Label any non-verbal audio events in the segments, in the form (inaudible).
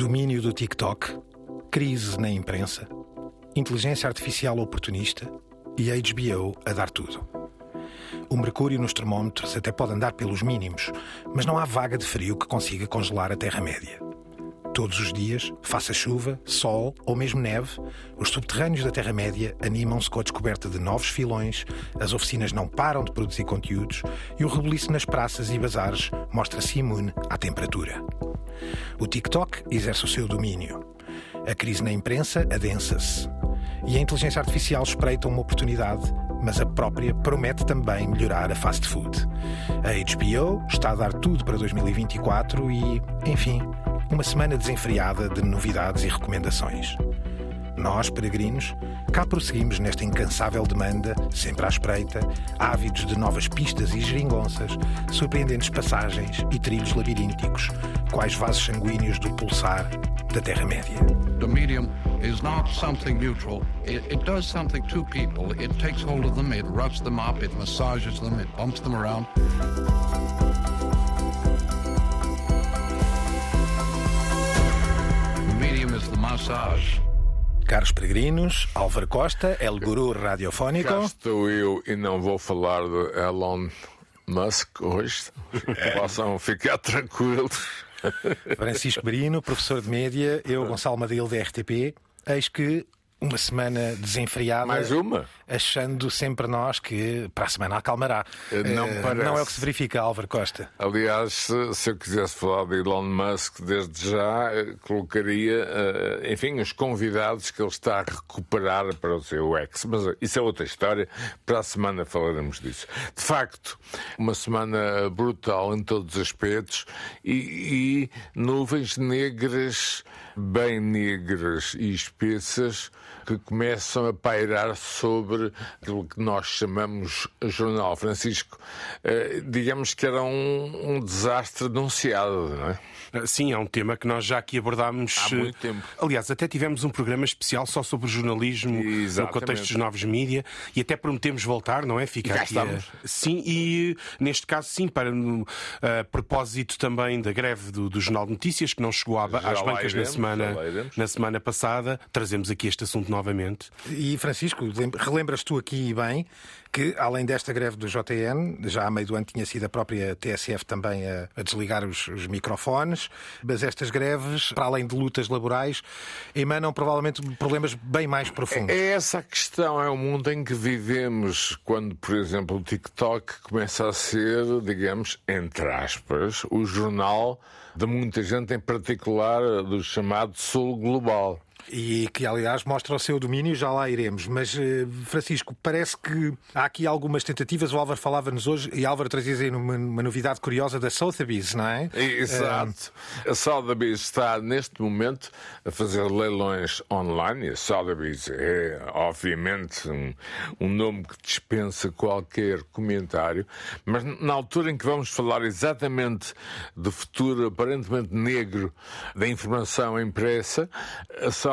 Domínio do TikTok, crise na imprensa, inteligência artificial oportunista e HBO a dar tudo. O mercúrio nos termómetros até pode andar pelos mínimos, mas não há vaga de frio que consiga congelar a Terra-média. Todos os dias, faça chuva, sol ou mesmo neve, os subterrâneos da Terra-média animam-se com a descoberta de novos filões, as oficinas não param de produzir conteúdos e o rebuliço nas praças e bazares mostra-se imune à temperatura. O TikTok exerce o seu domínio. A crise na imprensa adensa-se. E a inteligência artificial espreita uma oportunidade, mas a própria promete também melhorar a fast food. A HBO está a dar tudo para 2024 e, enfim, uma semana desenfreada de novidades e recomendações. Nós, peregrinos, cá prosseguimos nesta incansável demanda, sempre à espreita, ávidos de novas pistas e geringonças, surpreendentes passagens e trilhos labirínticos, quais vasos sanguíneos do pulsar da Terra-média. The medium is not something neutral. It, it does something to people. It takes hold of them, it roughs them up, it massages them, it bumps them around. The medium is the massage. Caros peregrinos, Álvaro Costa, El Guru Radiofónico. Cá estou eu e não vou falar de Elon Musk hoje. (laughs) Possam ficar tranquilos. Francisco Brino, professor de média, eu, Gonçalo Madil, da RTP. Eis que uma semana desenfreada. Mais uma? Achando sempre nós que para a semana acalmará. Não Eh, não é o que se verifica, Álvaro Costa. Aliás, se, se eu quisesse falar de Elon Musk desde já, eh, colocaria, eh, enfim, os convidados que ele está a recuperar para o seu ex. Mas eh, isso é outra história. Para a semana falaremos disso. De facto, uma semana brutal em todos os aspectos e, e nuvens negras, bem negras e espessas, que começam a pairar sobre aquilo que nós chamamos jornal. Francisco, eh, digamos que era um, um desastre anunciado, não é? Sim, é um tema que nós já aqui abordámos. Há muito tempo. Aliás, até tivemos um programa especial só sobre jornalismo no Exatamente. contexto dos novos mídia e até prometemos voltar, não é? Fica cá aqui estamos. Sim, e neste caso, sim, para no, a propósito também da greve do, do Jornal de Notícias, que não chegou à às bancas na iremos, semana, lá iremos. na semana passada, trazemos aqui este assunto novamente. E Francisco, lem- relembras tu aqui bem que, além desta greve do JN, já a meio do ano tinha sido a própria TSF também a, a desligar os, os microfones, mas estas greves, para além de lutas laborais, emanam provavelmente problemas bem mais profundos. É essa a questão, é o mundo em que vivemos quando, por exemplo, o TikTok começa a ser, digamos, entre aspas, o jornal de muita gente, em particular do chamado Sul Global. E que, aliás, mostra o seu domínio, já lá iremos. Mas, eh, Francisco, parece que há aqui algumas tentativas. O Álvaro falava-nos hoje, e Álvaro trazia aí uma, uma novidade curiosa da Sotheby's, não é? Exato. A Sotheby's está neste momento a fazer leilões online. E a Sotheby's é, obviamente, um, um nome que dispensa qualquer comentário. Mas na altura em que vamos falar exatamente do futuro aparentemente negro da informação impressa, a Sotheby's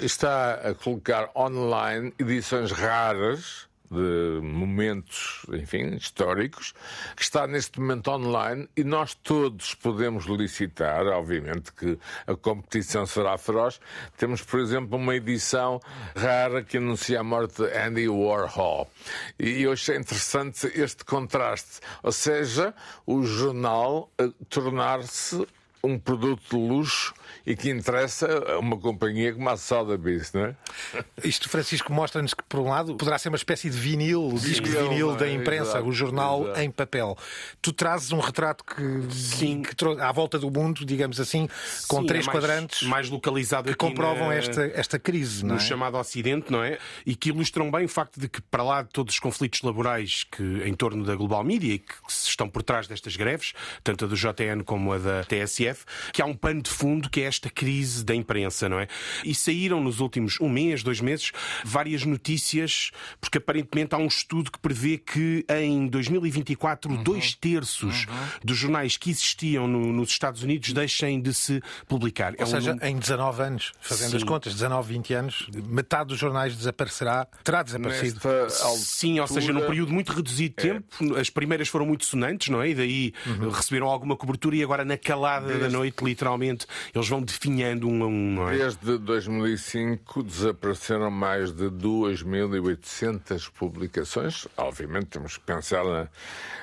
está a colocar online edições raras de momentos, enfim, históricos, que está neste momento online e nós todos podemos licitar, obviamente que a competição será feroz. Temos, por exemplo, uma edição rara que anuncia a morte de Andy Warhol. E eu achei interessante este contraste, ou seja, o jornal eh, tornar-se um produto de luxo e que interessa a uma companhia como a Sotheby's, não é? (laughs) Isto, Francisco, mostra-nos que, por um lado, poderá ser uma espécie de vinil, o disco de Vinil, vinil é? da imprensa, Exato, o jornal exato. em papel. Tu trazes um retrato que, Sim. que trou- à volta do mundo, digamos assim, com Sim, três é mais- quadrantes mais localizado que aqui comprovam na- esta, esta crise, não no é? chamado Ocidente, não é? E que ilustram bem o facto de que, para lá de todos os conflitos laborais que em torno da Global Media e que se estão por trás destas greves, tanto a do JN como a da TSF, que há um pano de fundo que é esta crise da imprensa, não é? E saíram nos últimos um mês, dois meses, várias notícias, porque aparentemente há um estudo que prevê que em 2024 Uhum. dois terços dos jornais que existiam no- nos Estados Unidos deixem de se publicar. É Ou um seja, em 19 anos, fazendo Sim. as contas, 19, 20 anos, metade dos jornais desaparecerá, terá desaparecido. Sim, ou seja, num período muito reduzido de tempo. As primeiras foram muito sonantes, não é? E daí Uhum. receberam alguma cobertura e agora na calada da da noite, literalmente, eles vão definhando um a um, não é? Desde 2005 desapareceram mais de 2.800 publicações. Obviamente temos que pensar na,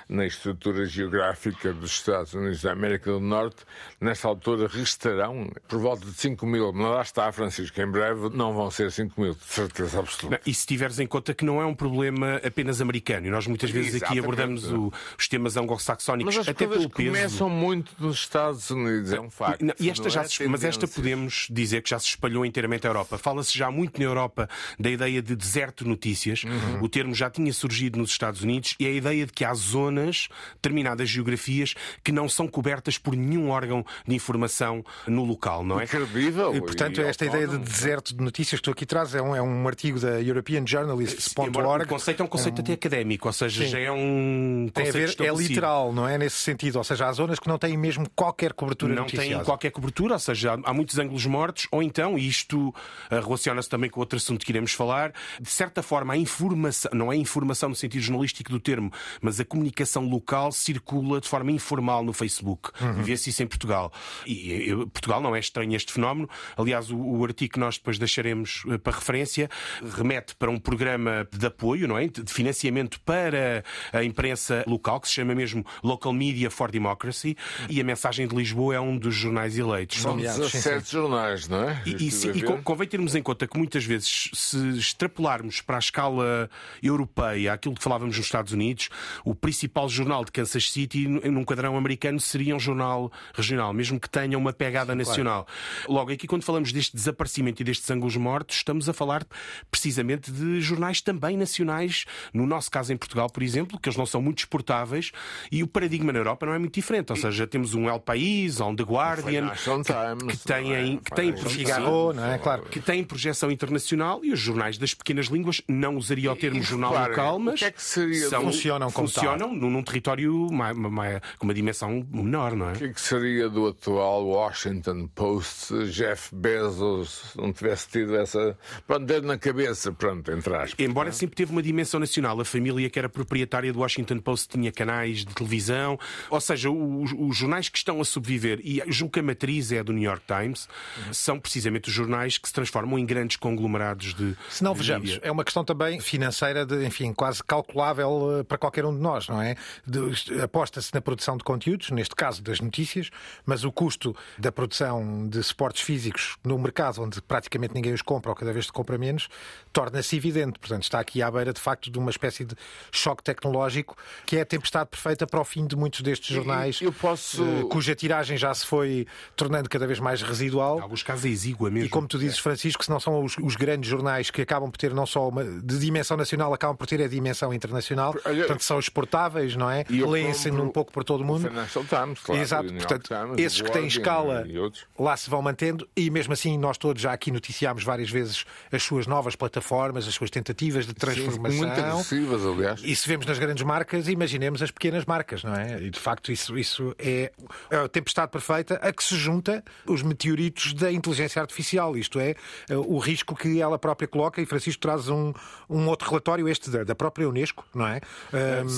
na estrutura geográfica dos Estados Unidos da América do Norte. Nesta altura restarão por volta de 5 mil. Mas lá está, Francisco, em breve não vão ser 5 mil, de certeza absoluta. Não, e se tiveres em conta que não é um problema apenas americano, e nós muitas vezes Exatamente. aqui abordamos o, os temas anglo-saxónicos, até pelo peso. começam muito nos Estados Unidos, é um facto. Não, e esta já é se- mas esta podemos dizer que já se espalhou inteiramente a Europa. Fala-se já muito na Europa da ideia de deserto de notícias. Uhum. O termo já tinha surgido nos Estados Unidos e a ideia de que há zonas, determinadas geografias, que não são cobertas por nenhum órgão de informação no local, não é? Credível. E, portanto, e esta ideia de deserto de notícias que tu aqui trazes é um, é um artigo da European Journalists.org. o conceito é um conceito até académico, ou seja, já é um Tem a ver, é literal, não é? Nesse sentido. Ou seja, há zonas que não têm mesmo qualquer cobertura não noticiosa. qualquer cobertura, ou seja, há há muitos ângulos mortos, ou então, e isto ah, relaciona-se também com outro assunto que iremos falar, de certa forma a informação, não é informação no sentido jornalístico do termo, mas a comunicação local circula de forma informal no Facebook. Uhum. Vê-se isso em Portugal. E, e, Portugal não é estranho este fenómeno. Aliás, o, o artigo que nós depois deixaremos eh, para referência remete para um programa de apoio, não é? De financiamento para a imprensa local, que se chama mesmo Local Media for Democracy, e a mensagem de Lisboa é um dos jornais eleitos. São Sim, 17 jornais, não é? E, e, sim, e convém termos em conta que muitas vezes, se extrapolarmos para a escala europeia aquilo que falávamos nos Estados Unidos, o principal jornal de Kansas City, num quadrão americano, seria um jornal regional, mesmo que tenha uma pegada nacional. Logo, aqui, quando falamos deste desaparecimento e destes ângulos mortos, estamos a falar precisamente de jornais também nacionais, no nosso caso em Portugal, por exemplo, que eles não são muito exportáveis, e o paradigma na Europa não é muito diferente. Ou seja, temos um El País, um The Guardian, Times, que têm, é? que têm Financial Figaro, não é? Claro. que têm projeção internacional e os jornais das pequenas línguas não usaria o termo E jornal local, mas que é que seria são, do- Funcionam como funcionam num, num território com uma dimensão menor, não é? O que, é que seria do atual Washington Post se Jeff Bezos não tivesse tido essa. Pronto, dedo na cabeça, pronto, entre aspas. Embora sempre teve uma dimensão nacional, a família que era proprietária do Washington Post tinha canais de televisão, ou seja, os, os jornais que estão a sobreviver, e julgo que a matriz é a do New York Times, são precisamente os jornais que se transformam em grandes conglomerados de. Se não de vejamos, mídia. é uma questão também financeira, de, enfim, quase calculável eh, para qualquer um de nós, não é? Aposta-se na produção de conteúdos, neste caso das notícias, mas o custo da produção de suportes físicos no mercado onde praticamente ninguém os compra ou cada vez se compra menos, torna-se evidente. Portanto, está aqui à beira, de facto, de uma espécie de choque tecnológico que é a tempestade perfeita para o fim de muitos destes jornais, eu posso- eh, cuja tiragem já se foi tornando cada vez mais residual. Em alguns casos é exígua mesmo. E como tu dizes, Francisco, se não são os, os grandes jornais que acabam por ter não só uma de dimensão nacional, acabam por ter a dimensão internacional, Olha, portanto são exportáveis, não é? Leem-se um pouco por todo o O mundo. Financial Times, claro. Exato, o portanto, Times, esses o que têm escala lá se vão mantendo, e mesmo assim nós todos já aqui noticiámos várias vezes as suas novas plataformas, as suas tentativas de Sim, transformação. muito agressivas, aliás. E se vemos nas grandes marcas, imaginemos as pequenas marcas, não é? E de facto isso, isso é a tempestade perfeita a que se junta os meteoritos da inteligência artificial, isto é, o risco que ela própria coloca. E Francisco traz um, um outro relatório, este da, da própria Unesco, não é?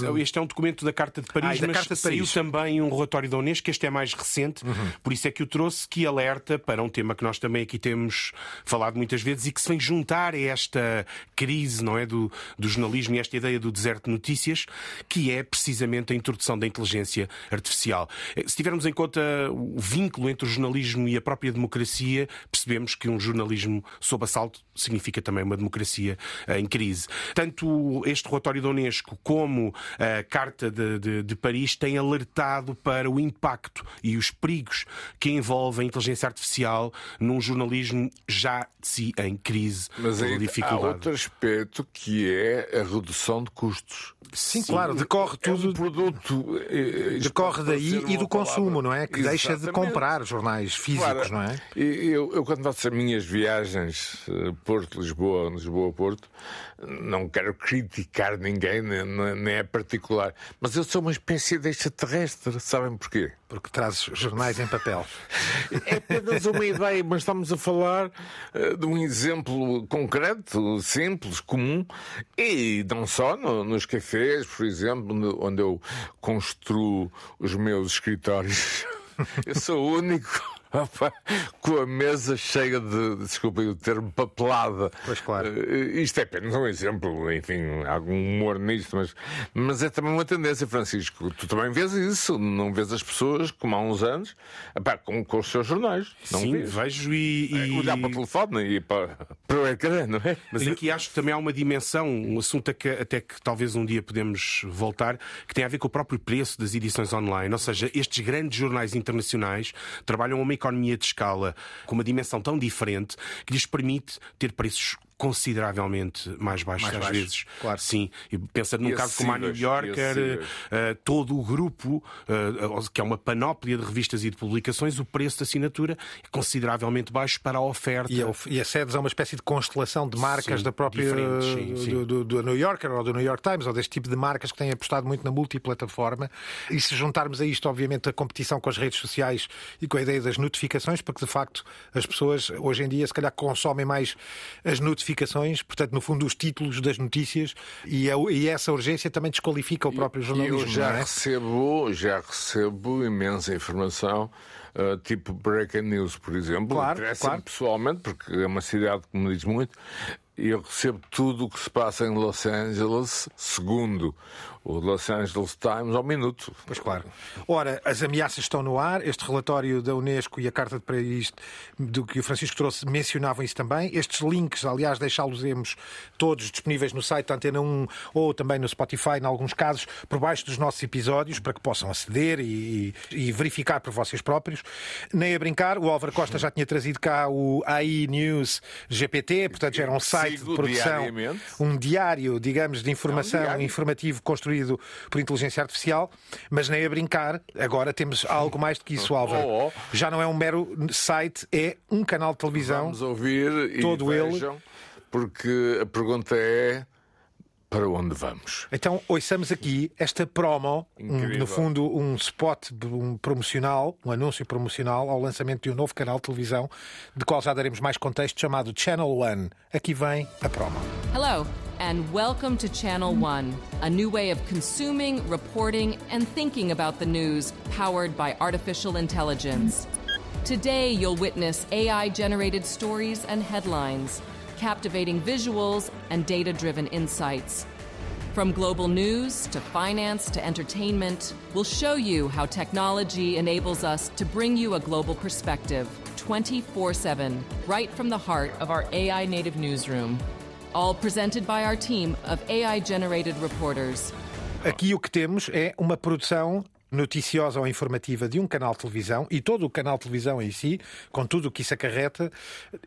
Um, Este é um documento da Carta de Paris, Ah, mas Carta de saiu Paris. também um relatório da Unesco, este é mais recente, por isso é que o trouxe, que alerta para um tema que nós também aqui temos falado muitas vezes e que se vem juntar a esta crise não é, do, do jornalismo e esta ideia do deserto de notícias, que é precisamente a introdução da inteligência artificial. Eh, Se tivermos em conta o vínculo entre o jornalismo e a própria democracia, percebemos que um jornalismo sob assalto significa também uma democracia eh, em crise. Tanto este relatório da Unesco como a Carta de, de- de Paris têm alertado para o impacto e os perigos que envolvem a inteligência artificial num jornalismo já de si em crise Mas aí há outro aspecto que é a redução de custos. sim, claro, decorre É um tudo. produto. eh, Decorre daí e do uma consumo, palavra- não é? Que deixa de Exatamente. comprar jornais físicos, não é? Eu, eu, quando faço as minhas viagens eh, Porto-Lisboa, Lisboa-Porto, não quero criticar ninguém, nem, nem- é particular, mas eu sou uma espécie de extraterrestre, sabem porquê? porque trazes jornais em papel. (laughs) É apenas uma ideia, mas estamos a falar uh, de um exemplo concreto, simples, comum, e não só no, nos cafés, por exemplo, onde eu construo os meus escritórios. (laughs) Eu sou o único Opa, com a mesa cheia de, desculpem o termo, papelada. Pois claro. Uh, isto é apenas um exemplo, enfim, há algum humor nisto, mas, mas é também uma tendência, Francisco. Tu também vês isso, não vês as pessoas como há uns anos, com, com os seus jornais. Não Sim, vês. vejo e. e... É, olhar para o telefone e para, para o ecrã, não é? Mas aqui acho que também há uma dimensão, um assunto a que, até que talvez um dia podemos voltar, que tem a ver com o próprio preço das edições online. Ou seja, estes grandes jornais internacionais trabalham uma economia de escala com uma dimensão tão diferente que lhes permite ter preços consideravelmente mais baixos Mais às baixos, vezes. claro. Sim, e pensa num E caso como a New Yorker, eh, todo o grupo, eh, que é uma panóplia de revistas e de publicações, o preço da assinatura é consideravelmente baixo para a oferta. E, é e acedes a uma espécie de constelação de marcas Sim, da própria sim, sim. Do, do, do New Yorker ou do New York Times, ou deste tipo de marcas que têm apostado muito na multiplataforma. E se juntarmos a isto, obviamente, a competição com as redes sociais e com a ideia das notificações, porque de facto as pessoas hoje em dia se calhar consomem mais as notificações, portanto, no fundo, os títulos das notícias, e, a- e essa urgência também desqualifica o próprio jornalismo. Eu já é? recebo, já recebo imensa informação, uh, tipo breaking news, por exemplo. Claro, Interessa-me claro. pessoalmente, porque é uma cidade que me diz muito. E eu recebo tudo o que se passa em Los Angeles, segundo o Los Angeles Times, ao minuto. Pois claro. Ora, as ameaças estão no ar. Este relatório da Unesco e a Carta de Paris, do que o Francisco trouxe, mencionavam isso também. Estes links, aliás, deixá-los-emos todos disponíveis no site da Antena 1 ou também no Spotify, em alguns casos, por baixo dos nossos episódios, para que possam aceder e, e verificar por vocês próprios. Nem a brincar, o Álvaro Costa já tinha trazido cá o AI News GPT, portanto já era um site de produção, um diário, digamos, de informação É um informativo construído por inteligência artificial, mas nem a brincar. Agora temos algo mais do que isso, Álvaro. Oh, oh. Já não é um mero site, é um canal de televisão. Vamos ouvir e Todo ele. vejam, porque a pergunta é para onde vamos? Então, ouçamos aqui esta promo, um, no fundo, um spot um promocional, um anúncio promocional ao lançamento de um novo canal de televisão, de qual já daremos mais contexto, chamado Channel One. Aqui vem a promo. Hello, and welcome to Channel One, a new way of consuming, reporting, and thinking about the news powered by artificial intelligence. Today, you'll witness AI generated stories and headlines, captivating visuals, and data driven insights. From global news to finance to entertainment, we'll show you how technology enables us to bring you a global perspective 24 7, right from the heart of our AI native newsroom. All presented by our team of AI generated reporters. Aqui o que temos é uma produção noticiosa ou informativa de um canal de televisão e todo o canal de televisão em si, com tudo o que isso acarreta,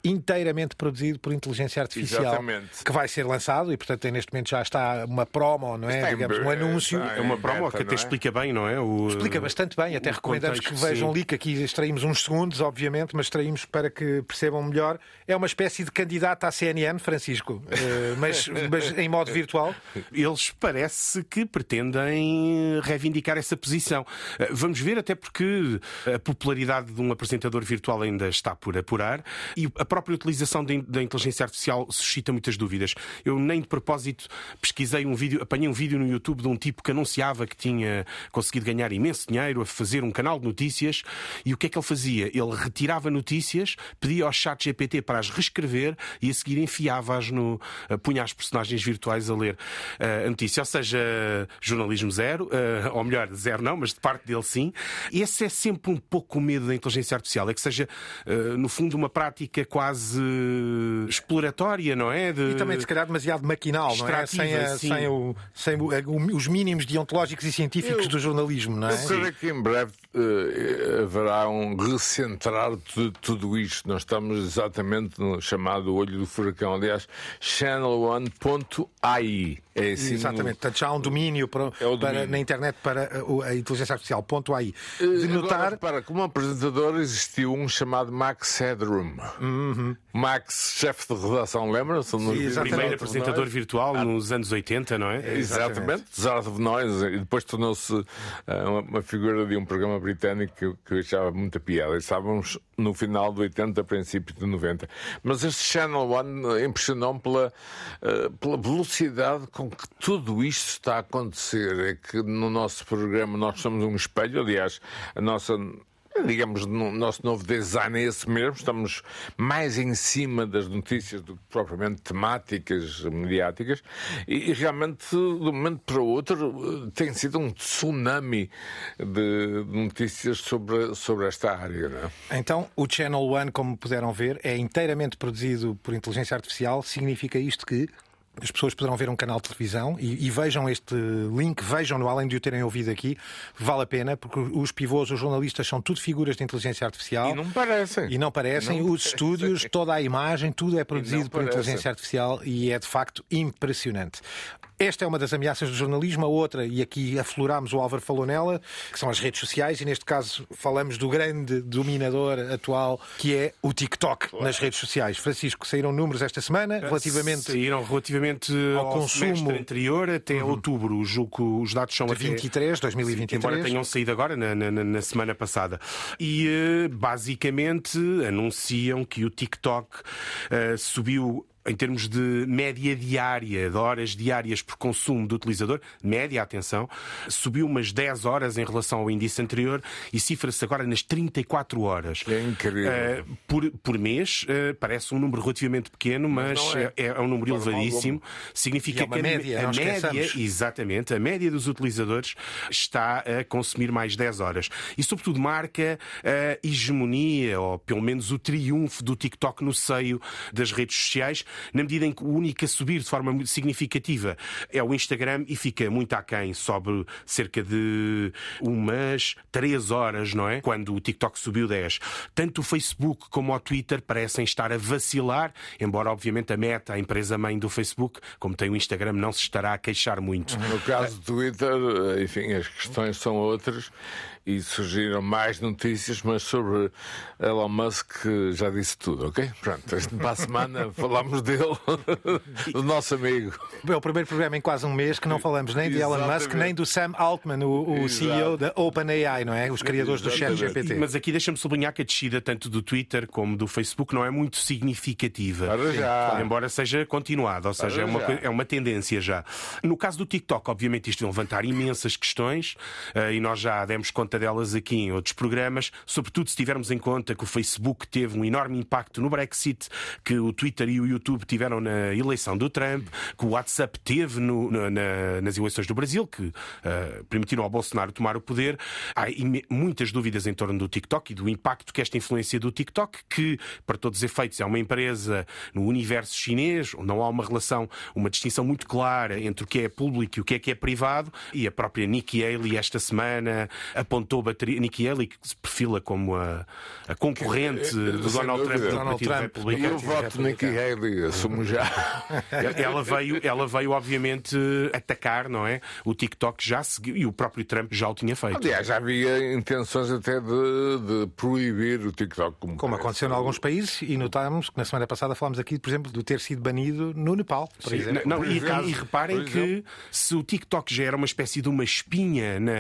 inteiramente produzido por inteligência artificial, Exatamente. que vai ser lançado e, portanto, neste momento já está uma promo, não é? Está Digamos, um anúncio. É uma promo beta, que até é? explica bem, não é? O, Explica bastante bem, até recomendamos que vejam sim. ali, que aqui extraímos uns segundos, obviamente, mas extraímos para que percebam melhor. É uma espécie de candidato à CNN, Francisco, eh, mas, (laughs) mas em modo virtual. Eles parece que pretendem reivindicar essa posição. Eh, Vamos ver, até porque a popularidade de um apresentador virtual ainda está por apurar e a própria utilização da in- da inteligência artificial suscita muitas dúvidas. Eu nem de propósito pesquisei um vídeo, apanhei um vídeo no YouTube de um tipo que anunciava que tinha conseguido ganhar imenso dinheiro a fazer um canal de notícias e o que é que ele fazia? Ele retirava notícias, pedia ao chat GPT para as reescrever e a seguir enfiava-as no. eh, punha as personagens virtuais a ler eh, a notícia. Ou seja, jornalismo zero, eh, ou melhor, zero não, mas de parte dele sim. Esse é sempre um pouco o medo da inteligência artificial, é que seja, eh, no fundo, uma prática quase exploratória, não é? De- E também, se calhar, demasiado maquinal, não é? Sem, a- sim. sem o- sem o- o- os mínimos deontológicos e científicos Eu- do jornalismo, não é? Eu creio que em breve eh, haverá um recentrar de tudo isto. Nós estamos exatamente no chamado olho do furacão. Aliás, channel1.ai. É assim, Exatamente. Portanto, já há um domínio, para, É o para- domínio. na internet para a, a inteligência artificial. Ponto aí. Eh, De Agora, notar. repara, como apresentador existiu um chamado Max Headroom. Max, chefe de redação, lembra-se? Sim. Primeiro apresentador virtual nos anos 80, não é? Exatamente, Zardo de Nós, e depois tornou-se ah, uma, uma figura de um programa britânico que, eu- que eu achava muita piada. E Estávamos no final de 80, princípio de 90. Mas este Channel One impressionou-me pela, ah, pela velocidade com que tudo isto está a acontecer. É que no nosso programa nós somos um espelho, aliás, a nossa. Digamos, no nosso novo design é esse mesmo, estamos mais em cima das notícias do que propriamente temáticas mediáticas e, realmente, de um momento para o outro, tem sido um tsunami de notícias sobre, sobre esta área. É? Então, o Channel One, como puderam ver, é inteiramente produzido por inteligência artificial. Significa isto que as pessoas poderão ver um canal de televisão e, e vejam este link, vejam-no, além de o terem ouvido aqui, vale a pena, porque os pivôs, os jornalistas, são tudo figuras de inteligência artificial. E não parecem. E não parecem. Não os parecem. estúdios, toda a imagem, tudo é produzido por inteligência artificial e é de facto impressionante. Esta é uma das ameaças do jornalismo, a outra, e aqui aflorámos, o Álvaro falou nela, que são as redes sociais, e neste caso falamos do grande dominador atual, que é o TikTok nas redes sociais. Francisco, saíram números esta semana relativamente Saíram relativamente ao ao, consumo. anterior até outubro. Julgo que os dados são de até 23, 2023. Embora tenham saído agora, na, na- na semana passada. E eh, basicamente anunciam que o TikTok eh, subiu. Em termos de média diária, de horas diárias por consumo do utilizador, média, atenção, subiu umas 10 horas em relação ao índice anterior e cifra-se agora nas 34 horas. É incrível. Eh, por, por mês, eh, parece um número relativamente pequeno, mas, é. é. é um número elevadíssimo. Significa é que a, média, a média, exatamente, a média dos utilizadores está a consumir mais 10 horas. E, sobretudo, marca a hegemonia, ou pelo menos o triunfo do TikTok no seio das redes sociais, na medida em que o único a subir de forma muito significativa é o Instagram e fica muito aquém, sobe cerca de umas 3 horas, não é? Quando o TikTok subiu 10. Tanto o Facebook como o Twitter parecem estar a vacilar, embora, obviamente, a Meta, a empresa mãe do Facebook, como tem o Instagram, não se estará a queixar muito. No caso do Twitter, enfim, as questões são outras e surgiram mais notícias, mas sobre Elon Musk já disse tudo, ok? Pronto, para a semana (laughs) falamos dele, do nosso amigo. É o primeiro programa em quase um mês que não falamos nem de Elon Musk, nem do Sam Altman, o, o. CEO da OpenAI, não é? Os criadores do chat Exatamente. GPT. Mas aqui deixa-me sublinhar que a descida tanto do Twitter como do Facebook não é muito significativa. Para já. Embora seja continuada, ou seja, é uma, é uma tendência já. No caso do TikTok, obviamente, isto vai levantar imensas questões eh, e nós já demos conta delas aqui em outros programas, sobretudo se tivermos em conta que o Facebook teve um enorme impacto no Brexit, que o Twitter e o YouTube tiveram na eleição do Trump, que o WhatsApp teve no- na- na- nas eleições do Brasil, que eh, permitiram ao Bolsonaro tomar o poder. Há muitas dúvidas em torno do TikTok e do impacto que esta influência do TikTok, que, para todos os efeitos, é uma empresa no universo chinês, onde não há uma relação, uma distinção muito clara entre o que é público e o que é que é privado, e a própria Nikki Haley esta semana apontou bateria. Nikki Haley, que se perfila como a, a concorrente do sem Donald Trump do Donald Partido Trump. Republicano. eu voto Nikki Haley, assumo já. Ela veio, ela veio, obviamente, atacar, não é? O TikTok já seguiu, e o próprio Trump já o tinha feito. Aliás, já havia intenções até de, de proibir o TikTok. Como, Como parece. aconteceu em alguns países, e notámos que na semana passada falámos aqui, por exemplo, do ter sido banido no Nepal, por Sim, exemplo. não, Por e, exemplo. e reparem que se o TikTok já era uma espécie de uma espinha na,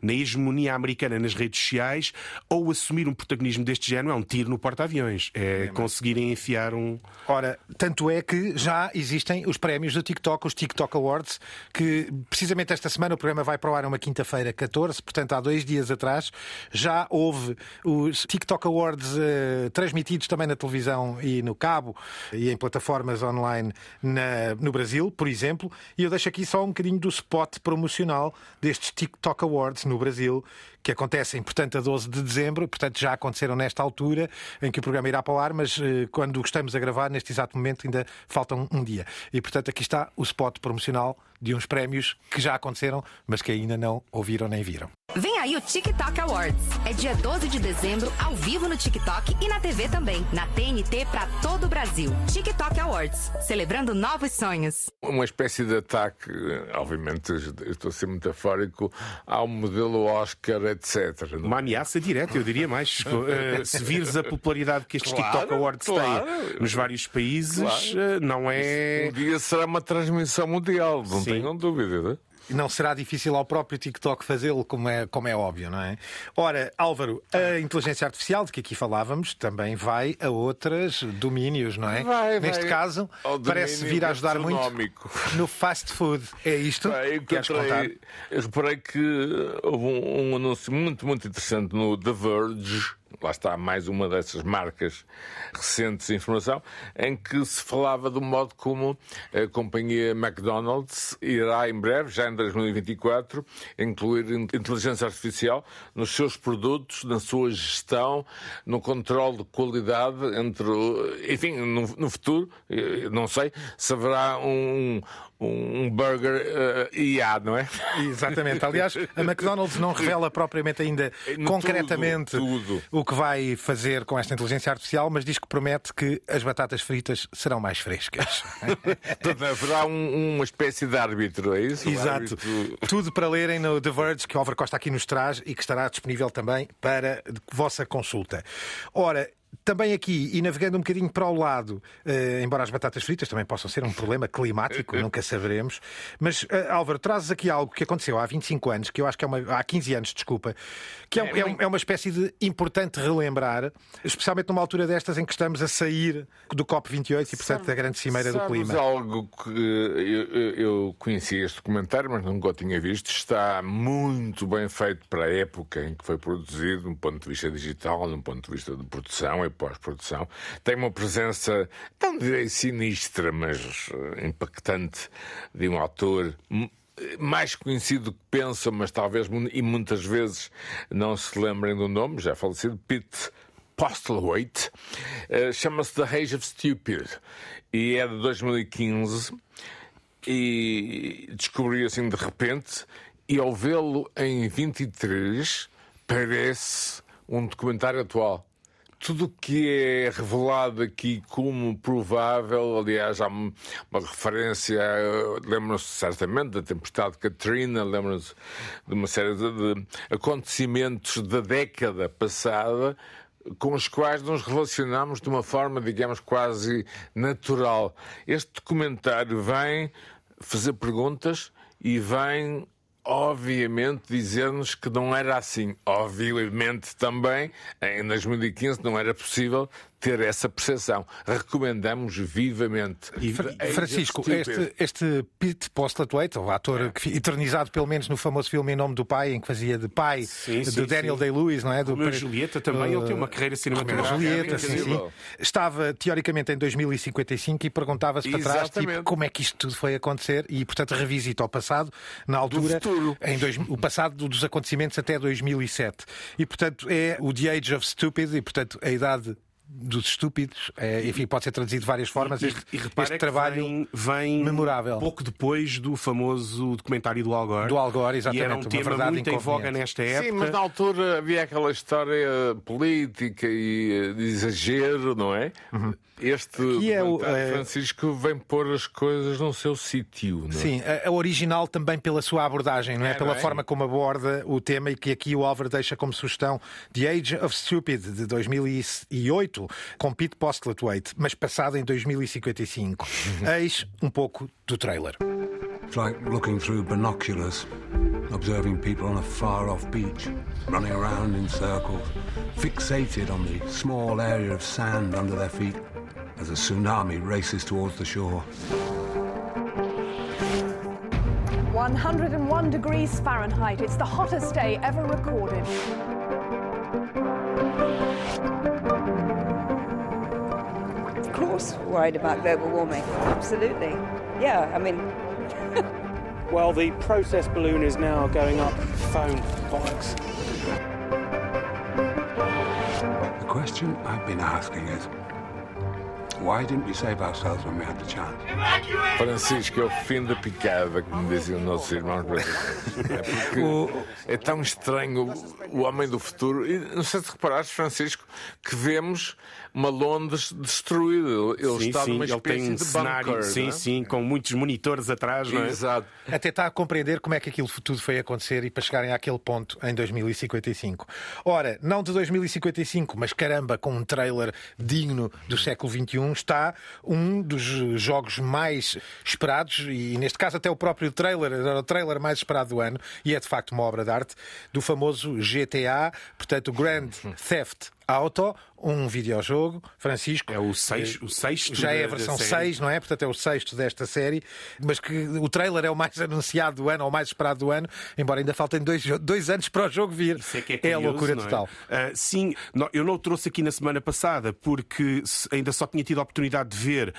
na hegemonia americana nas redes sociais, ou assumir um protagonismo deste género é um tiro no porta-aviões. É conseguirem enfiar um. Ora, tanto é que já existem os prémios do TikTok, os TikTok Awards, que precisamente esta semana o programa vai para o ar uma quinta-feira, 14, portanto há dois dias atrás, já houve os TikTok Awards eh, transmitidos também na televisão e no cabo e em plataformas online na- no Brasil, por exemplo, e eu deixo aqui só um bocadinho do spot promocional destes TikTok Awards no Brasil, que acontecem, portanto, a 12 de dezembro, portanto já aconteceram nesta altura em que o programa irá para o ar, mas eh, quando estamos a gravar, neste exato momento, ainda falta um, um dia. E, portanto, aqui está o spot promocional de uns prémios que já aconteceram, mas que ainda não ouviram nem viram. Vem aí o TikTok Awards. É dia 12 de dezembro, ao vivo no TikTok e na TV também. Na TNT para todo o Brasil. TikTok Awards. Celebrando novos sonhos. Uma espécie de ataque, obviamente, estou a ser metafórico, ao modelo Oscar, etc. Uma ameaça direta, eu diria mais. (laughs) uh, se vires a popularidade que estes claro, TikTok Awards claro. têm nos vários países, claro. uh, não é. Um dia será uma transmissão mundial, não Sim. tenham dúvida. Não? Não será difícil ao próprio TikTok fazê-lo, como é, como é óbvio, não é? Ora, Álvaro, a inteligência artificial de que aqui falávamos também vai a outros domínios, não é? Vai, Neste vai caso, parece vir a ajudar muito no fast food. É isto? Vai, que queres contar? Eu reparei que houve um, um anúncio muito, muito interessante no The Verge lá está mais uma dessas marcas recentes de informação, em que se falava do modo como a companhia McDonald's irá em breve, já em 2024, incluir inteligência artificial nos seus produtos, na sua gestão, no controle de qualidade entre, enfim, no, no futuro, eh, não sei, se haverá um, um burger uh, IA, não é? Exatamente. Aliás, a McDonald's não revela propriamente ainda (laughs) no concretamente tudo, tudo. o que vai fazer com esta inteligência artificial, mas diz que promete que as batatas fritas serão mais frescas. (laughs) Portanto, haverá um, uma espécie de árbitro, é isso? Exato. Árbitro... Tudo para lerem no The Verge, que o Álvaro Costa aqui nos traz e que estará disponível também para vossa consulta. Ora, também aqui, e navegando um bocadinho para o lado, uh, embora as batatas fritas também possam ser um problema climático, (laughs) nunca saberemos, mas uh, Álvaro, trazes aqui algo que aconteceu há 25 anos, que eu acho que é uma. há 15 anos, desculpa, que é, é, é, é uma espécie de importante relembrar, especialmente numa altura destas em que estamos a sair do COP28 e, portanto, da grande cimeira do clima. algo que eu, eu conheci este documentário, mas nunca o tinha visto, está muito bem feito para a época em que foi produzido, de um ponto de vista digital, de um ponto de vista de produção e pós-produção. Tem uma presença, direi sinistra, mas eh, impactante, de um autor mais conhecido que pensa, mas talvez e muitas vezes não se lembrem do nome, já falecido, Pete Postlewaite. Uh, Chama-se The Age of Stupid e é de 2015 e descobri assim de repente e ao vê-lo em 23 parece um documentário atual tudo o que é revelado aqui como provável, aliás, há uma referência, lembram-se certamente da tempestade Katrina, lembram-se de uma série de, acontecimentos da década passada com os quais nos relacionamos de uma forma, digamos, quase natural. Este documentário vem fazer perguntas e vem obviamente, dizer-nos que não era assim. Obviamente também, em 2015, não era possível ter essa percepção. Recomendamos vivamente. E, Francisco, este, este Pete Postlewaite, o ator é. que, eternizado pelo menos no famoso filme Em Nome do Pai, em que fazia de pai sim, do Daniel Day-Lewis, não é? Do Romeu Julieta também, uh, ele tem uma carreira cinematográfica. Julieta, sim, sim. Estava teoricamente em 2055 e perguntava-se para trás tipo, como é que isto tudo foi acontecer e, portanto, revisita ao passado, na altura, em dois, o passado dos acontecimentos até 2007. E, portanto, é o The Age of Stupid e, portanto, a idade dos estúpidos. É, enfim, pode ser traduzido de várias formas. E, este, e este trabalho vem, vem, memorável. pouco depois do famoso documentário do Al Gore. Do Al Gore, exatamente. E era um tema muito em voga nesta época. Sim, mas na altura havia aquela história política e eh, de exagero, não é? Uhum. Este é o, é... Francisco vem pôr as coisas no seu sítio. É? Sim, a, a, original também pela sua abordagem, não é? é pela não é? forma como aborda o tema e que aqui o Álvaro deixa como sugestão The Age of Stupid, de 2008, com Pete Postlewaite, mas passado em 2055. (laughs) Eis um pouco do trailer. It's like looking through binoculars, observing people on a far off beach, running around in circles, fixated on the small area of sand under their feet. As a tsunami races towards the shore. 101 degrees Fahrenheit. It's the hottest day ever recorded. Of course, worried about global warming. Absolutely. Yeah, I mean. (laughs) well, the process balloon is now going up phone bollocks. The question I've been asking is Why didn't we save ourselves when we had the chance? Francisco é o fim da picada, como diziam nossos irmãos brasileiros. É (laughs) é tão estranho o homem do futuro. E não sei se reparaste, Francisco, que vemos uma Londres destruída. Ele sim, está sim, numa ele espécie tem um de cenário, bunker. sim, é? sim, com muitos monitores atrás, não é? Exato. Até está a compreender como é que aquilo tudo foi acontecer e para chegarem àquele ponto em 2055. Ora, não de 2055, mas caramba, com um trailer digno do século XXI, está um dos jogos mais esperados, e neste caso até o próprio trailer, era o trailer mais esperado do ano, e é de facto uma obra de arte, do famoso GTA, portanto, Grand Theft Auto, um videojogo, Francisco. É o, seis, o sexto. Já é a versão série. 6, não é? Portanto, é o sexto desta série, mas que o trailer é o mais (laughs) anunciado do ano, ou o mais esperado do ano, embora ainda faltem dois, dois anos para o jogo vir. Isso é que é, a curioso, loucura não é? total. Ah, sim, não, eu não o trouxe aqui na semana passada porque ainda só tinha tido a oportunidade de ver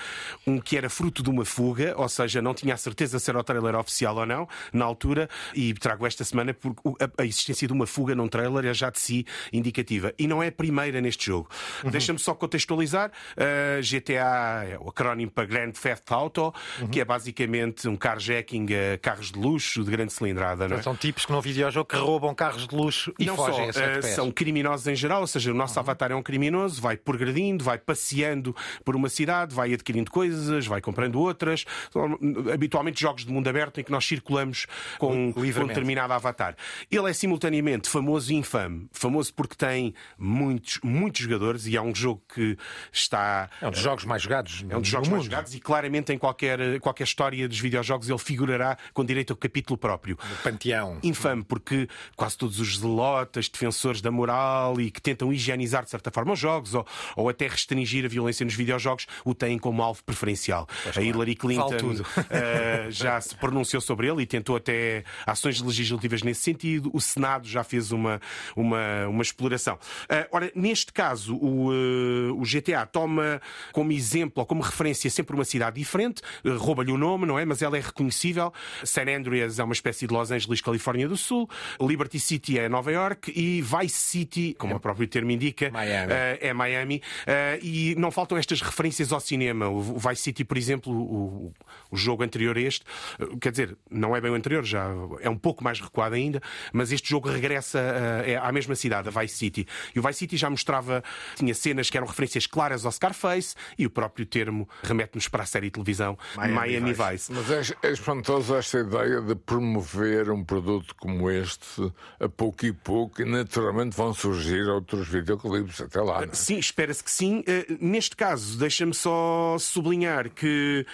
um que era fruto de uma fuga, ou seja, não tinha a certeza se era o trailer oficial ou não, na altura, e trago esta semana porque a, a existência de uma fuga num trailer é já de si indicativa. E não é a primeira neste jogo. Uhum. Deixa-me só contextualizar. Ah, GTA é o acrónimo para Grand Theft Auto, Uhum. que é basicamente um carjacking a carros de luxo de grande cilindrada. Não é? São tipos que num videojogo que roubam carros de luxo e não fogem só, pés. são criminosos em geral, ou seja, o nosso avatar é um criminoso, vai progredindo, vai passeando por uma cidade, vai adquirindo coisas, vai comprando outras. São, habitualmente jogos de mundo aberto em que nós circulamos com, com um determinado avatar. Ele é simultaneamente famoso e infame. Famoso porque tem muitos, muitos jogadores e é um jogo que está É um dos jogos mais jogados. é um dos jogos mais jogados e claramente em qualquer, qualquer história dos videojogos ele figurará com direito ao capítulo próprio. Panteão. Infame, porque quase todos os zelotas, defensores da moral e que tentam higienizar de certa forma os jogos ou, ou até restringir a violência nos videojogos o têm como alvo preferencial. a Hillary Clinton eh, já se pronunciou sobre ele e tentou até ações legislativas nesse sentido. O Senado já fez uma, uma, uma exploração. Eh, ora, neste caso, o, eh, o GTA toma como exemplo ou como referência sempre uma cidade diferente, eh, rouba-lhe o nome, não é? Mas ela é reconhecível. San Andreas é uma espécie de Los Angeles, Califórnia do Sul. Liberty City é Nova York e Vice City, como o próprio termo indica, Miami. eh, é Miami. Eh, e não faltam estas referências ao cinema. O Vice City, por exemplo, o, o jogo anterior a este, eh, quer dizer, não é bem o anterior, já é um pouco mais recuado ainda, mas este jogo regressa eh, é à mesma cidade, a Vice City. E o Vice City já mostrava, tinha cenas que eram referências claras ao Scarface e o próprio termo remete-nos para a série de televisão Miami, Vice. Mas é, é espantoso esta ideia de promover um produto como este a pouco e pouco e naturalmente vão surgir outros videoclipes até lá. não é? Sim, espera-se que sim. Eh, neste caso, deixa-me só sublinhar que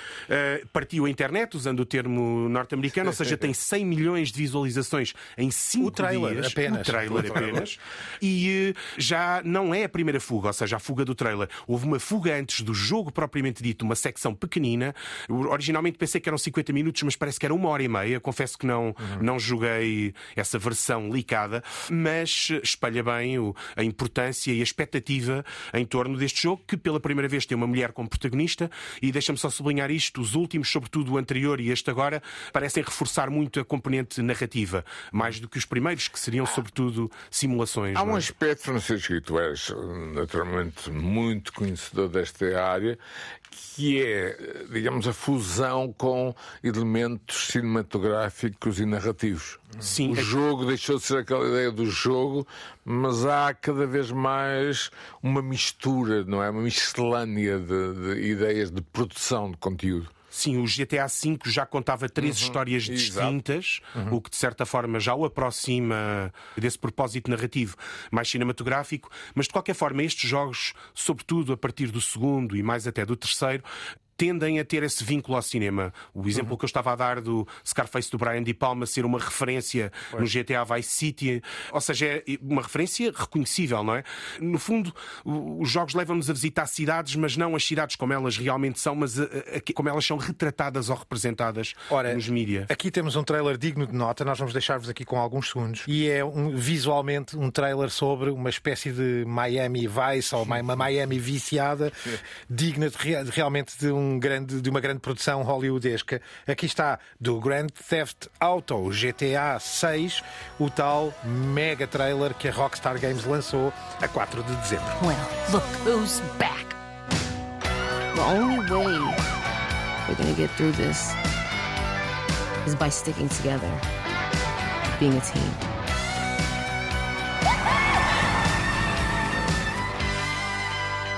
partiu a internet, usando o termo norte-americano, ou seja, tem 100 milhões de visualizações em 5 O trailer dias. apenas. O trailer apenas. E eh, já não é a primeira fuga, ou seja, a fuga do trailer. Houve uma fuga antes do jogo propriamente dito, uma secção pequenina. Eu, Originalmente pensei que eram 50 minutos, mas parece que era uma hora e meia. Confesso que não, não joguei essa versão licada, mas eh, espelha bem a importância e a expectativa em torno deste jogo, que pela primeira vez tem uma mulher como protagonista. E deixa-me só sublinhar isto: os últimos, sobretudo o anterior e este agora, parecem reforçar muito a componente narrativa, mais do que os primeiros, que seriam sobretudo simulações. Há um é? aspecto, Francisco, e tu és naturalmente muito conhecedor desta área, que é, digamos, a fusão com elementos cinematográficos e narrativos. Sim, o é- jogo deixou de ser aquela ideia do jogo, mas há cada vez mais uma mistura, não é? Uma miscelânea de, de ideias de produção de conteúdo. Sim, o GTA V já contava três histórias Exato. distintas, o que de certa forma já o aproxima desse propósito narrativo mais cinematográfico, mas de qualquer forma estes jogos, sobretudo a partir do segundo e mais até do terceiro, tendem a ter esse vínculo ao cinema. O exemplo que eu estava a dar do Scarface do Brian De Palma ser uma referência no GTA Vice City, ou seja, é uma referência reconhecível, não é? No fundo, os jogos levam-nos a visitar cidades, mas não as cidades como elas realmente são, mas a- a- como elas são retratadas ou representadas Ora, nos mídia. Aqui temos um trailer digno de nota, nós vamos deixar-vos aqui com alguns segundos. E é um- visualmente um trailer sobre uma espécie de Miami Vice ou uma Miami viciada, digna de realmente de, um grande, de uma grande produção hollywoodesca. Aqui está do Grand Theft Auto GTA 6, o tal mega trailer que a Rockstar Games lançou a 4 de dezembro. Well, look who's back. The only way we're gonna get through this is by sticking together, being a team.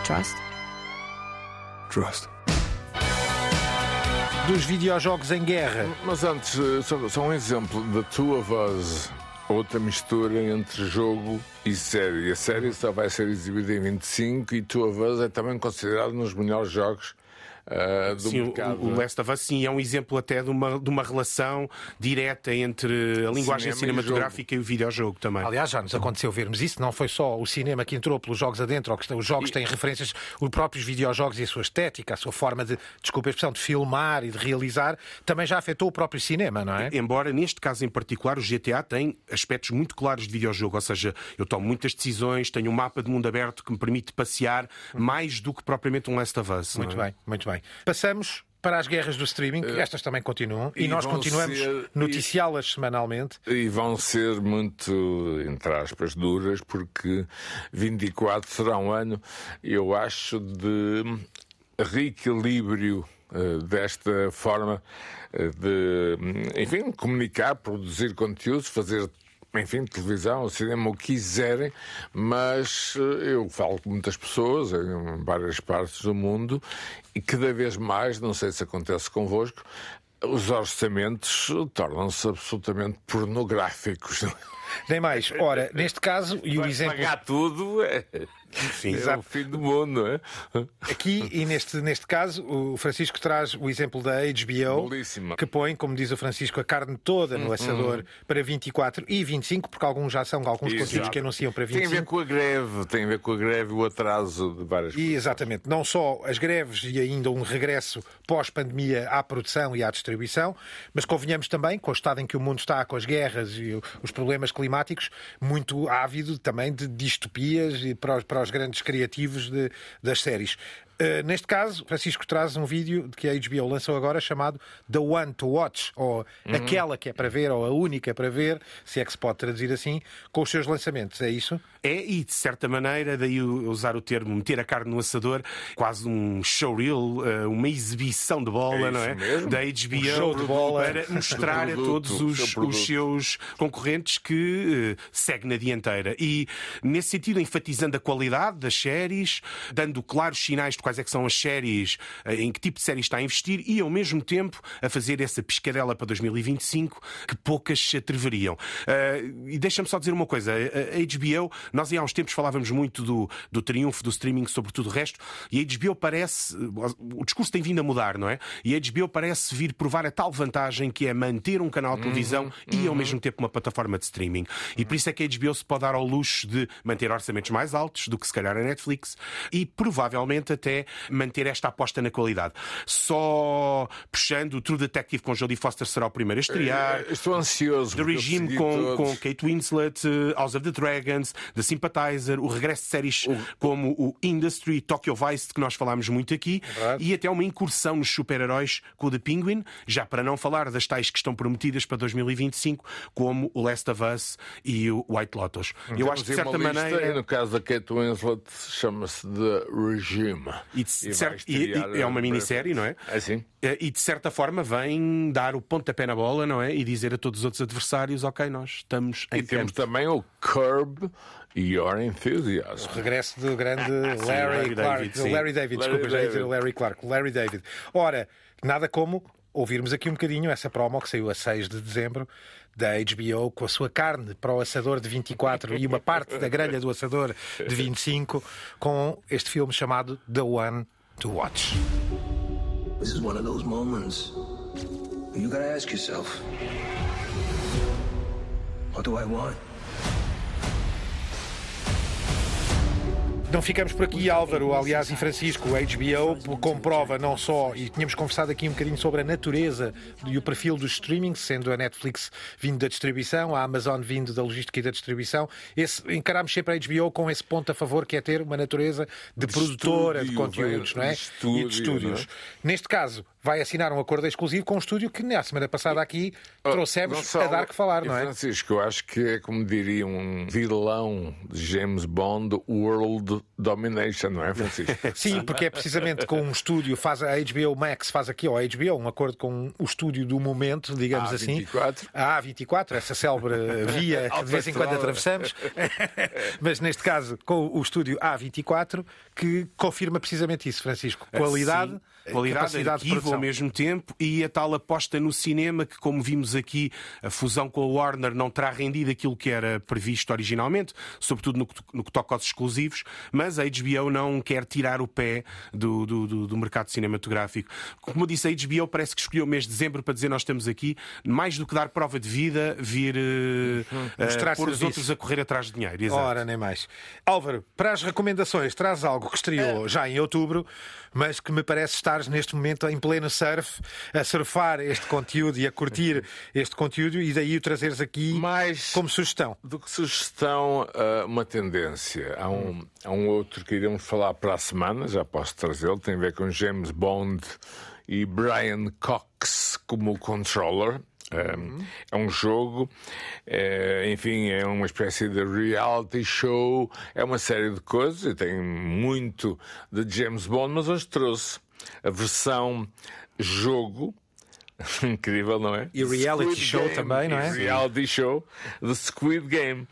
Trust? Trust. Dos videojogos em guerra. Mas antes, eh, só, só um exemplo. Two of Us. Outra mistura entre jogo e série. A série só vai ser exibida em 25 e of Us é também considerado um dos melhores jogos uh, do sim, mercado. o, o Last of Us sim, é um exemplo até de uma, de uma relação direta entre a linguagem Cinema e cinematográfica e, o videojogo também. Aliás, já nos aconteceu vermos isso. Não foi só o cinema que entrou pelos jogos adentro, ou que os jogos têm referências, os próprios videojogos e a sua estética, a sua forma de, desculpa a expressão, de filmar e de realizar, também já afetou o próprio cinema, não é? Embora neste caso em particular o GTA tem aspectos muito claros de videojogo, ou seja, eu tomo muitas decisões, tenho um mapa de mundo aberto que me permite passear mais do que propriamente um Last of Us. Muito é? bem, muito bem. Passamos para as guerras do streaming, que estas também continuam, e, e nós continuamos noticiá-las semanalmente. E vão ser muito, entre aspas, duras, porque 24 será um ano, eu acho, de reequilíbrio eh, desta forma eh, de, enfim, comunicar, produzir conteúdos, fazer. Enfim, televisão, cinema, o que quiserem, mas eh, eu falo com muitas pessoas em várias partes do mundo e cada vez mais, não sei se acontece convosco, os orçamentos tornam-se absolutamente pornográficos. Nem mais. Ora, neste caso, e o exemplo Pagar tudo é, Sim, é o fim do mundo, não é? aqui e neste, neste caso, o Francisco traz o exemplo da HBO, Belíssima. que põe, como diz o Francisco, a carne toda no assador para 24 e 25, porque alguns já são alguns conteúdos Exato. que anunciam para Tem a 25. ver com a greve, tem a ver com a greve e o atraso de várias E, exatamente, não só as greves e ainda um regresso pós-pandemia à produção e à distribuição, mas convenhamos também, com o estado em que o mundo está, com as guerras e os problemas climáticos, muito ávido também de distopias e para os, para os grandes criativos de- das séries. Uh, neste caso, Francisco traz um vídeo que a HBO lançou agora chamado The One to Watch, ou aquela que é para ver, ou a única para ver, se é que se pode traduzir assim, com os seus lançamentos. É isso? É, e de certa maneira, daí usar o termo meter a carne no assador, quase um showreel, eh, uma exibição de bola, É não é? mesmo. Da HBO Um show de bola. para mostrar a (laughs) Produto, todos o os, seu os seus concorrentes que eh, segue na dianteira. E nesse sentido, enfatizando a qualidade das séries, dando claros sinais de quais é que são as séries, eh, em que tipo de séries está a investir e ao mesmo tempo a fazer essa piscadela para 2025 que poucas se atreveriam. Eh, e deixa-me só dizer uma coisa: a HBO, nós há uns tempos falávamos muito do, do triunfo do streaming sobre tudo o resto, e a HBO parece. O discurso tem vindo a mudar, não é? E a HBO parece vir provar a tal vantagem que é manter um canal de televisão e ao mesmo tempo uma plataforma de streaming. E por isso é que a HBO se pode dar ao luxo de manter orçamentos mais altos do que se calhar a Netflix e provavelmente até manter esta aposta na qualidade. Só puxando o True Detective com Jodie Foster será o primeiro a estrear. Eh, Estou ansioso. The Regime com, todos. com Kate Winslet, eh, House of the Dragons, The Sympathizer, o regresso de séries como o Industry, Tokyo Vice, de que nós falámos muito aqui, e até uma incursão nos super-heróis com o The Penguin, já para não falar das tais que estão prometidas para 2025, como o Last of Us e o White Lotus. Eu acho que de certa maneira. E no caso da Kate Winslet, chama-se The Regime. E, de certo- e- e- é uma em minissérie, não é? É sim. Eh, E de certa forma vem dar o pontapé na bola, não é? E dizer a todos os outros adversários: ok, nós estamos em E temos também o Curb Your Enthusiasm. Regresso do grande (laughs) Larry, Larry Clark. David, sim. Larry David, Larry desculpa, já ia dizer David. Larry Clark. Larry David. Ora, nada como ouvirmos aqui um bocadinho essa promo que saiu a 6 de dezembro da HBO com a sua carne para o assador de 24 e uma parte da grelha do assador de 25 com este filme chamado The One to Watch. This is one of those moments you gotta ask yourself, what do I want? Não ficamos por aqui, Álvaro, aliás, e Francisco. A HBO comprova não só, e tínhamos conversado aqui um bocadinho sobre a natureza e o perfil dos streamings, sendo a Netflix vindo da distribuição, a Amazon vindo da logística e da distribuição. Esse, encaramos sempre a HBO com esse ponto a favor, que é ter uma natureza de, produtora de estúdio, conteúdos, de não é? estúdio, e de estúdios. não Neste caso, vai assinar um acordo exclusivo com um estúdio que, na semana passada aqui, trouxemos Gonçalo a dar que falar, não é? Francisco, eu acho que é como diria um vilão de James Bond, world domination, não é, Francisco? (laughs) Sim, porque é precisamente com um estúdio, faz a HBO Max, faz aqui ao HBO um acordo com o estúdio do momento, digamos A assim. 24. A A24, essa célebre (laughs) via que de vez em quando atravessamos. (laughs) Mas neste caso, com o estúdio A24, que confirma precisamente isso, Francisco. Qualidade. Sim, qualidade, de arquivo produção. ao mesmo tempo e a tal aposta no cinema que, como vimos aqui, a fusão com a Warner não terá rendido aquilo que era previsto originalmente, sobretudo no, que- no que toca aos exclusivos, mas a HBO não quer tirar o pé do, do, do- do mercado cinematográfico. Como eu disse, a HBO parece que escolheu o mês de dezembro para dizer nós estamos aqui, mais do que dar prova de vida, vir Mostrar pôr os outros a correr atrás de dinheiro. Exato. Ora, nem mais. Álvaro, para as recomendações, traz algo que É. estreou já em outubro, mas que me parece estar neste momento em pleno surf, a surfar este conteúdo e a curtir (laughs) este conteúdo, e daí o trazeres aqui Mais como sugestão. do que sugestão, ah, uma tendência. Há um, há um outro que iremos falar para a semana, já posso trazê-lo, tem a ver com James Bond e Brian Cox como controller. Um, É um jogo, é, enfim, é uma espécie de reality show, é uma série de coisas e tem muito de James Bond, mas hoje trouxe a versão jogo. (laughs) Incrível, não é? E reality Squid show Game também, não é? Reality show de Squid Game.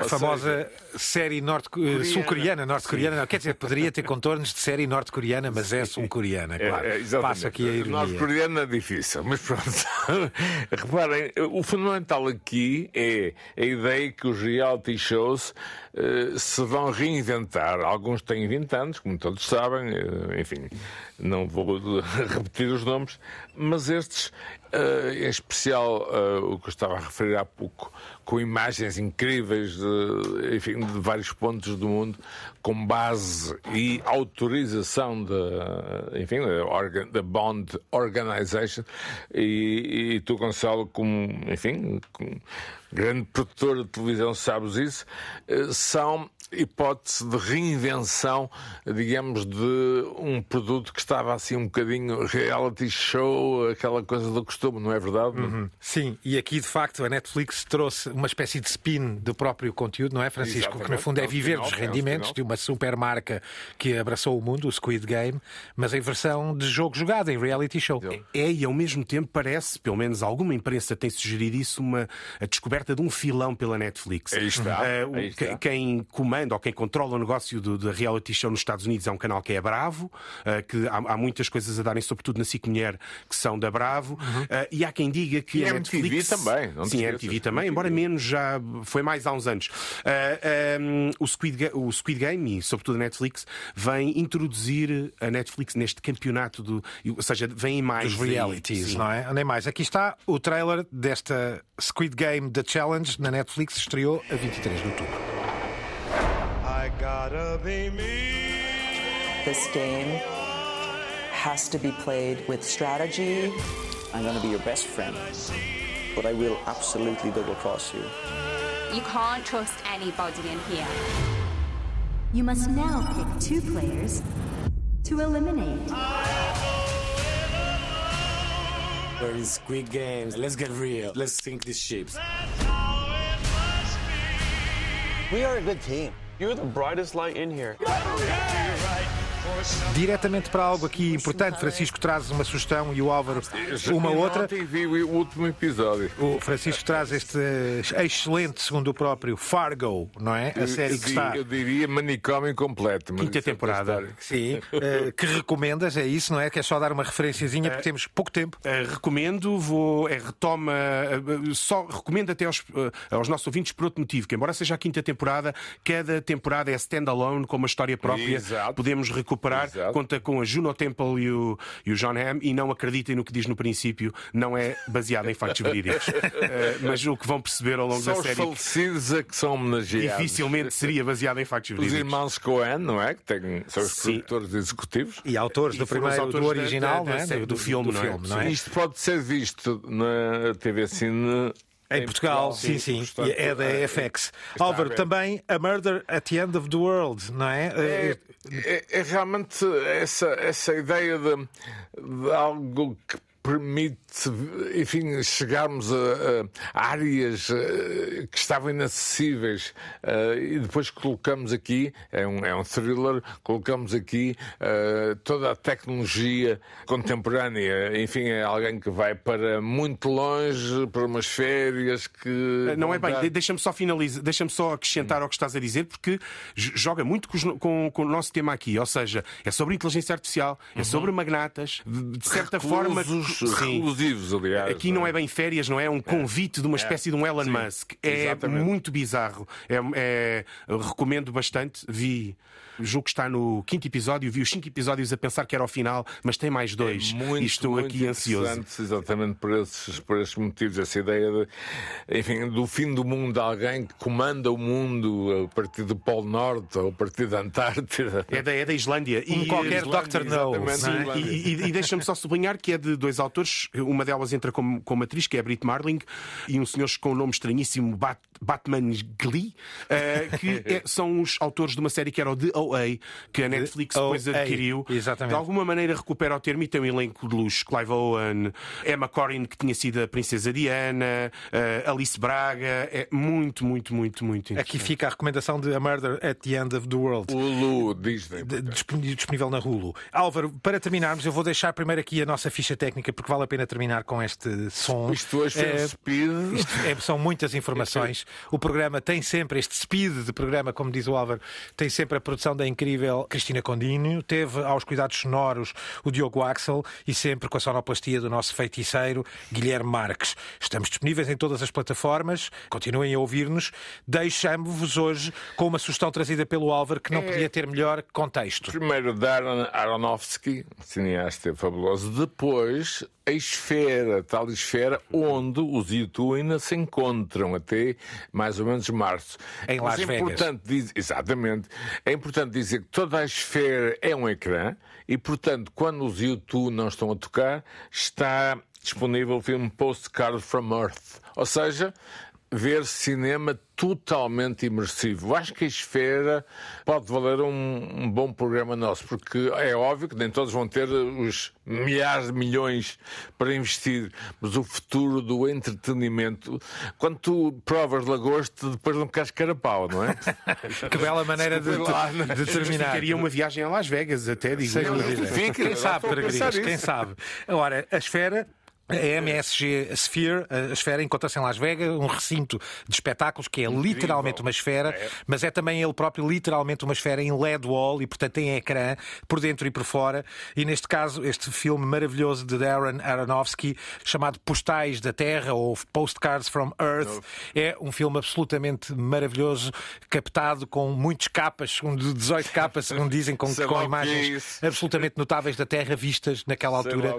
A famosa série norte sul-coreana, norte-coreana, quer dizer, poderia ter contornos de série norte-coreana, mas é sul-coreana, claro. É, é. Passa aqui a ironia. Norte-coreano é difícil, mas pronto. (laughs) Reparem, o fundamental aqui é a ideia que os reality shows eh, se vão reinventar. Alguns têm 20 anos, como todos sabem, eh, enfim, não vou (laughs) repetir os nomes, mas estes, eh, em especial eh, o que eu estava a referir há pouco, com imagens incríveis de, enfim, de vários pontos do mundo, com base e autorização da, enfim, da Bond Organization, e, e tu, Gonçalo, como, enfim, como grande produtor de televisão, sabes isso, eh, são hipótese de reinvenção, digamos, de um produto que estava assim um bocadinho reality show, aquela coisa do costume, não é verdade? Sim, e aqui de facto a Netflix trouxe uma espécie de spin do próprio conteúdo, não é, Francisco? Que no Exatamente. fundo é viver spin-off, dos é rendimentos de uma super marca que abraçou o mundo, o Squid Game, mas em versão de jogo jogado, em reality show. É, e ao mesmo tempo parece, pelo menos alguma imprensa tem sugerido isso, uma, a descoberta de um filão pela Netflix. Aí está, o- aí está. que- Quem comanda ou quem controla o negócio da reality show nos Estados Unidos é um canal que é Bravo, eh, que há, há muitas coisas a darem, sobretudo na SIC Mulher, que são da Bravo, Eh, e há quem diga que E a MTV Netflix... também, não Sim, a. MTV também, embora menos já foi mais há uns anos. Eh, ehm, o, Squid o Squid Game e, sobretudo, a Netflix vem introduzir a Netflix neste campeonato do. Ou seja, vem mais. Dos realities, Sim. não é? Nem mais. Aqui está o trailer desta Squid Game The Challenge na Netflix, estreou a 23 de outubro. I gotta be me. This game has to be played with strategy. I'm gonna be your best friend, but I will absolutely double cross you. You can't trust anybody in here. You must now pick two players to eliminate. We're in Squid Games. Let's get real. Let's sink these ships. We are a good team. You're the brightest light in here. Diretamente para algo aqui importante, Francisco traz uma sugestão e o Álvaro uma outra. Ontem vi o último episódio. O Francisco traz este excelente, segundo o próprio, Fargo, não é? A série que eu, está. eu diria manicômio completo. Quinta é temporada. Sim, (laughs) eh, que recomendas, é isso, não é? Que é só dar uma referenciazinha porque temos pouco tempo. Eh, recomendo, vou, é, retoma, eh, só recomendo até aos, eh, aos nossos ouvintes por outro motivo, que embora seja a quinta temporada, cada temporada é standalone, com uma história própria. Exato. Podemos recuperar, Exato. conta com a Juno Temple e o, e o John Hamm, e não acreditem no que diz no princípio, não é baseado em factos verídicos. (laughs) Eh, mas o que vão perceber ao longo Só da os série falecidos é que são homenageados. dificilmente seria baseado em factos Os verídicos. irmãos Cohen, não é? Que têm, são os Sim. produtores executivos. E autores E do os primeiro, do autores da- original, da- não da é? série, do filme, não é? não é? Isto pode ser visto na TV Cine. Em Portugal, sim, sim. E é da eh, FX. Álvaro, aberto. também A Murder at the End of the World, não é? É, é- é realmente essa, essa ideia de, de algo que permite, enfim, chegarmos a, a áreas uh, que estavam inacessíveis uh, e depois colocamos aqui, é um, é um thriller, colocamos aqui uh, toda a tecnologia contemporânea. Enfim, é alguém que vai para muito longe, para umas férias que. Não é bem, dar... deixa-me só finalizar, deixa-me só acrescentar ao que estás a dizer, porque joga muito com, com, com, o nosso tema aqui, ou seja, é sobre inteligência artificial, é uhum. sobre magnatas, de, de certa Reclusos, forma. Reclusivos, aliás. Aqui não é bem férias, não é um convite de uma é. espécie de um Elon Sim. Musk. É Exatamente. muito bizarro. É, é, recomendo bastante. Vi julgo que está no quinto episódio, vi os cinco episódios a pensar que era o final, mas tem mais dois. É muito, e estou muito aqui ansioso. Exatamente por esses, por esses motivos, essa ideia de, enfim, do fim do mundo, de alguém que comanda o mundo a partir do Polo Norte ou a partir da Antártida. É da, é da Islândia. Como e qualquer Dr. No. Sim, e, e, e deixa-me só sublinhar que é de dois autores. Uma delas entra como, como atriz, que é a Brit Marling, e um senhor com o um nome estranhíssimo, Bat, Batman Glee, uh, que (laughs) é, são os autores de uma série que era o The OA, que a Netflix depois adquiriu. Exatamente. De alguma maneira recupera o termo e tem um elenco de luxo. Clive Owen, Emma Corrin, que tinha sido a Princesa Diana, uh, Alice Braga. É muito, muito, muito, muito Aqui fica a recomendação de A Murder at the End of the World. Hulu, Disney. Disponível na Hulu. Álvaro, para terminarmos, eu vou deixar primeiro aqui a nossa ficha técnica, porque vale a pena terminar com este som. Isto hoje é, speed. É, são muitas informações. (laughs) O programa tem sempre este speed de programa, como diz o Álvaro, tem sempre a produção da incrível Cristina Condinho, teve aos cuidados sonoros o Diogo Axel e sempre com a sonoplastia do nosso feiticeiro Guilherme Marques. Estamos disponíveis em todas as plataformas, continuem a ouvir-nos. Deixamos-vos hoje com uma sugestão trazida pelo Álvaro que não é... podia ter melhor contexto. Primeiro, Darren Aronofsky, cineasta fabuloso. Depois, a esfera, tal esfera onde os YouTube ainda se encontram até mais ou menos março. Em Las Mas é Vegas. Importante exatamente. É importante dizer que toda a esfera é um ecrã e, portanto, quando os YouTube não estão a tocar, está disponível o filme Postcard from Earth. Ou seja, ver cinema totalmente imersivo. Acho que a Esfera pode valer um, um, bom programa nosso, porque é óbvio que nem todos vão ter os milhares de milhões para investir, mas o futuro do entretenimento, quando tu provas lagosta, depois não queres carapau, não é? (laughs) que bela maneira de, de, de terminar. Ficaria uma viagem a Las Vegas, até digo. Sem dúvida. Quem sabe, quem sabe. Agora, a Esfera a MSG Sphere, a esfera, encontra-se em Las Vegas, um recinto de espetáculos que é literalmente uma esfera, é. mas é também ele próprio literalmente uma esfera em LED wall e, portanto, em ecrã, por dentro e por fora. E neste caso, este filme maravilhoso de Darren Aronofsky, chamado Postais da Terra ou Postcards from Earth, é um filme absolutamente maravilhoso, captado com muitas capas, com 18 capas, segundo dizem, com, (laughs) com imagens absolutamente notáveis da Terra vistas naquela altura,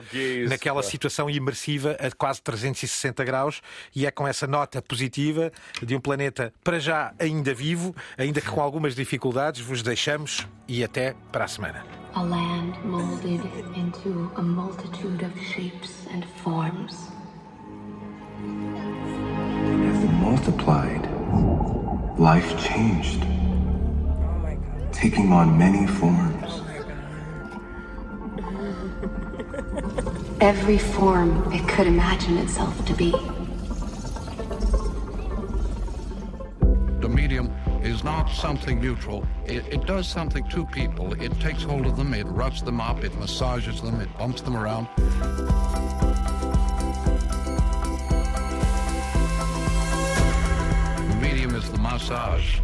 naquela situação imersiva a quase 360 graus e é com essa nota positiva de um planeta para já ainda vivo, ainda que com algumas dificuldades, vos deixamos e até para a semana. A land molded into a multitude of shapes and forms. As it multiplied, life changed, taking on many forms. Every form it could imagine itself to be. The medium is not something neutral. It, it, does something to people. It takes hold of them, it roughs them up, it massages them, it bumps them around. The medium is the massage.